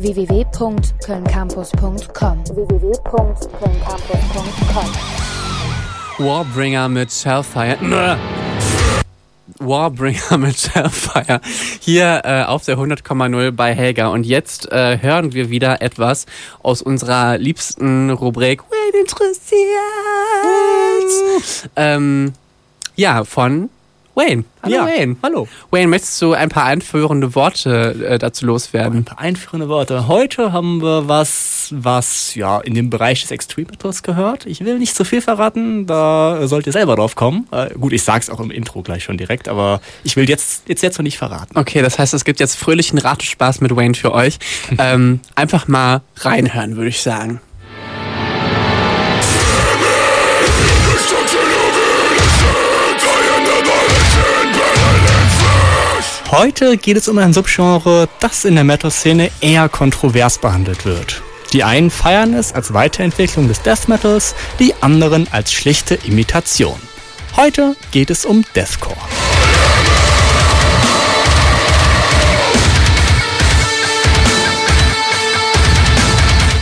www.kölncampus.com www.kölncampus.com Warbringer mit Shellfire. Warbringer mit Shellfire. Hier äh, auf der 100,0 bei Helga. Und jetzt äh, hören wir wieder etwas aus unserer liebsten Rubrik Wen interessiert? ähm, ja, von Wayne. Hallo Ja, Wayne. hallo. Wayne, möchtest du ein paar einführende Worte äh, dazu loswerden? Ein paar einführende Worte. Heute haben wir was, was ja in den Bereich des Extreme Metals gehört. Ich will nicht zu viel verraten, da sollt ihr selber drauf kommen. Äh, gut, ich sag's auch im Intro gleich schon direkt, aber ich will jetzt jetzt, jetzt noch nicht verraten. Okay, das heißt, es gibt jetzt fröhlichen Ratespaß mit Wayne für euch. ähm, einfach mal reinhören, würde ich sagen. Heute geht es um ein Subgenre, das in der Metal-Szene eher kontrovers behandelt wird. Die einen feiern es als Weiterentwicklung des Death Metals, die anderen als schlichte Imitation. Heute geht es um Deathcore.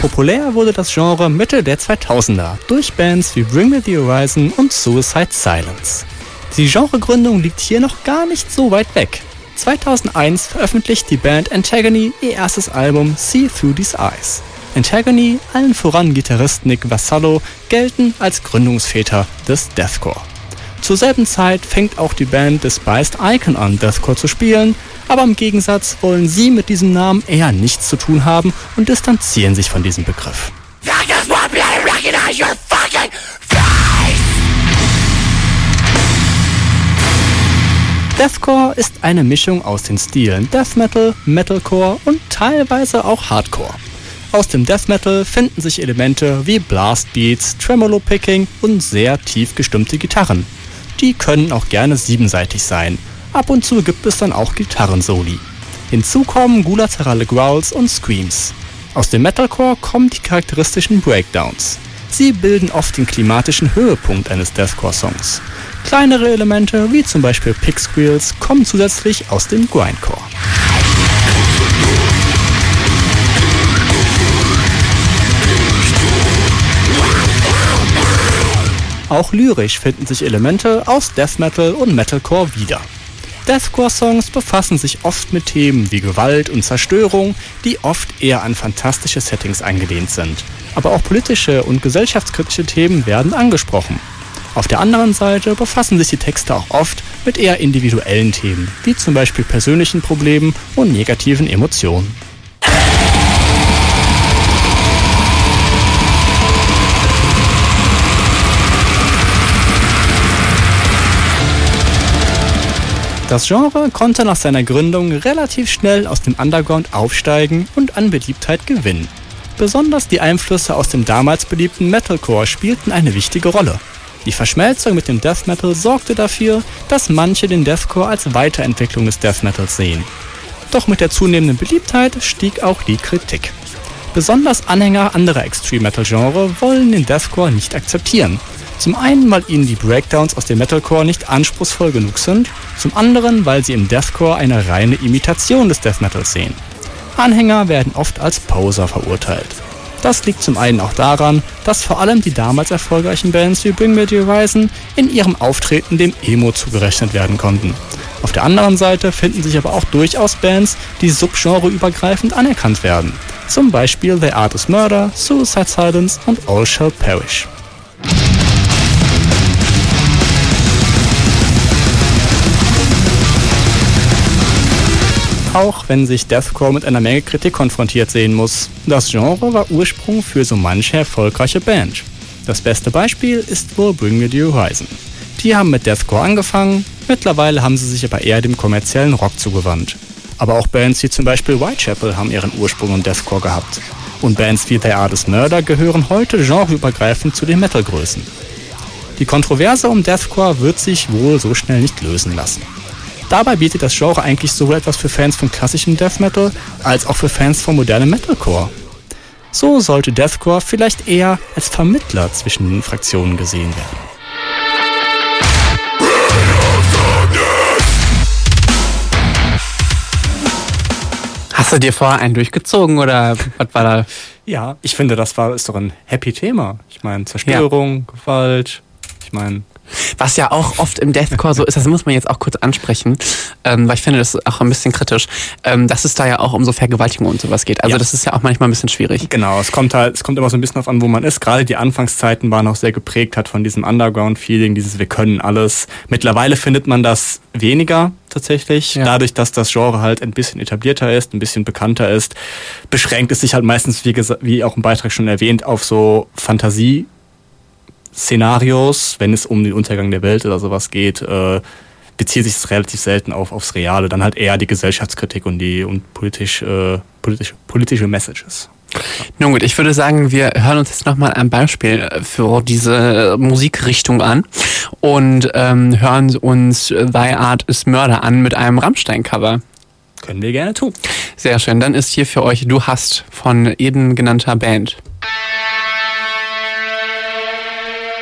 Populär wurde das Genre Mitte der 2000er durch Bands wie Bring Me the Horizon und Suicide Silence. Die Genregründung liegt hier noch gar nicht so weit weg. 2001 veröffentlicht die Band Antagony ihr erstes Album See Through These Eyes. Antagony, allen voran Gitarrist Nick Vassallo, gelten als Gründungsväter des Deathcore. Zur selben Zeit fängt auch die Band Despised Icon an, Deathcore zu spielen, aber im Gegensatz wollen sie mit diesem Namen eher nichts zu tun haben und distanzieren sich von diesem Begriff. Deathcore ist eine Mischung aus den Stilen Death Metal, Metalcore und teilweise auch Hardcore. Aus dem Death Metal finden sich Elemente wie Blast Beats, Tremolo Picking und sehr tief gestimmte Gitarren. Die können auch gerne siebenseitig sein. Ab und zu gibt es dann auch Gitarrensoli. Hinzu kommen gulaterale Growls und Screams. Aus dem Metalcore kommen die charakteristischen Breakdowns. Sie bilden oft den klimatischen Höhepunkt eines Deathcore-Songs. Kleinere Elemente, wie zum Beispiel Pick Squeals, kommen zusätzlich aus dem Grindcore. Auch lyrisch finden sich Elemente aus Death Metal und Metalcore wieder. Deathcore-Songs befassen sich oft mit Themen wie Gewalt und Zerstörung, die oft eher an fantastische Settings eingelehnt sind. Aber auch politische und gesellschaftskritische Themen werden angesprochen. Auf der anderen Seite befassen sich die Texte auch oft mit eher individuellen Themen, wie zum Beispiel persönlichen Problemen und negativen Emotionen. Das Genre konnte nach seiner Gründung relativ schnell aus dem Underground aufsteigen und an Beliebtheit gewinnen. Besonders die Einflüsse aus dem damals beliebten Metalcore spielten eine wichtige Rolle. Die Verschmelzung mit dem Death Metal sorgte dafür, dass manche den Deathcore als Weiterentwicklung des Death Metals sehen. Doch mit der zunehmenden Beliebtheit stieg auch die Kritik. Besonders Anhänger anderer Extreme Metal Genre wollen den Deathcore nicht akzeptieren. Zum einen, weil ihnen die Breakdowns aus dem Metalcore nicht anspruchsvoll genug sind, zum anderen, weil sie im Deathcore eine reine Imitation des Death Metals sehen. Anhänger werden oft als Poser verurteilt. Das liegt zum einen auch daran, dass vor allem die damals erfolgreichen Bands wie Bring Me the Horizon in ihrem Auftreten dem Emo zugerechnet werden konnten. Auf der anderen Seite finden sich aber auch durchaus Bands, die subgenreübergreifend anerkannt werden. Zum Beispiel The Art is Murder, Suicide Silence und All Shall Perish. Auch wenn sich Deathcore mit einer Menge Kritik konfrontiert sehen muss. Das Genre war Ursprung für so manche erfolgreiche Band. Das beste Beispiel ist wohl Bring Me the Horizon. Die haben mit Deathcore angefangen, mittlerweile haben sie sich aber eher dem kommerziellen Rock zugewandt. Aber auch Bands wie zum Beispiel Whitechapel haben ihren Ursprung im Deathcore gehabt. Und Bands wie The Artist Murder gehören heute genreübergreifend zu den Metalgrößen. Die Kontroverse um Deathcore wird sich wohl so schnell nicht lösen lassen. Dabei bietet das Genre eigentlich sowohl etwas für Fans von klassischem Death Metal als auch für Fans von modernem Metalcore. So sollte Deathcore vielleicht eher als Vermittler zwischen den Fraktionen gesehen werden. Hast du dir vorher einen durchgezogen oder was war da? Ja, ich finde, das war ist doch ein happy Thema. Ich meine, Zerstörung, ja. Gewalt. Ich meine, was ja auch oft im Deathcore so ist, das muss man jetzt auch kurz ansprechen, ähm, weil ich finde das auch ein bisschen kritisch, ähm, dass es da ja auch um so Vergewaltigung und sowas geht. Also ja. das ist ja auch manchmal ein bisschen schwierig. Genau, es kommt halt, es kommt immer so ein bisschen auf an, wo man ist. Gerade die Anfangszeiten waren auch sehr geprägt hat von diesem Underground-Feeling, dieses Wir können alles. Mittlerweile findet man das weniger tatsächlich. Ja. Dadurch, dass das Genre halt ein bisschen etablierter ist, ein bisschen bekannter ist, beschränkt es sich halt meistens, wie, wie auch im Beitrag schon erwähnt, auf so Fantasie- Szenarios, wenn es um den Untergang der Welt oder sowas geht, äh, bezieht sich es relativ selten auf, aufs Reale. Dann halt eher die Gesellschaftskritik und die und politisch, äh, politisch, politische Messages. Nun gut, ich würde sagen, wir hören uns jetzt nochmal ein Beispiel für diese Musikrichtung an und ähm, hören uns Thy Art is Murder an mit einem Rammstein-Cover. Können wir gerne tun. Sehr schön. Dann ist hier für euch Du hast von eben genannter Band.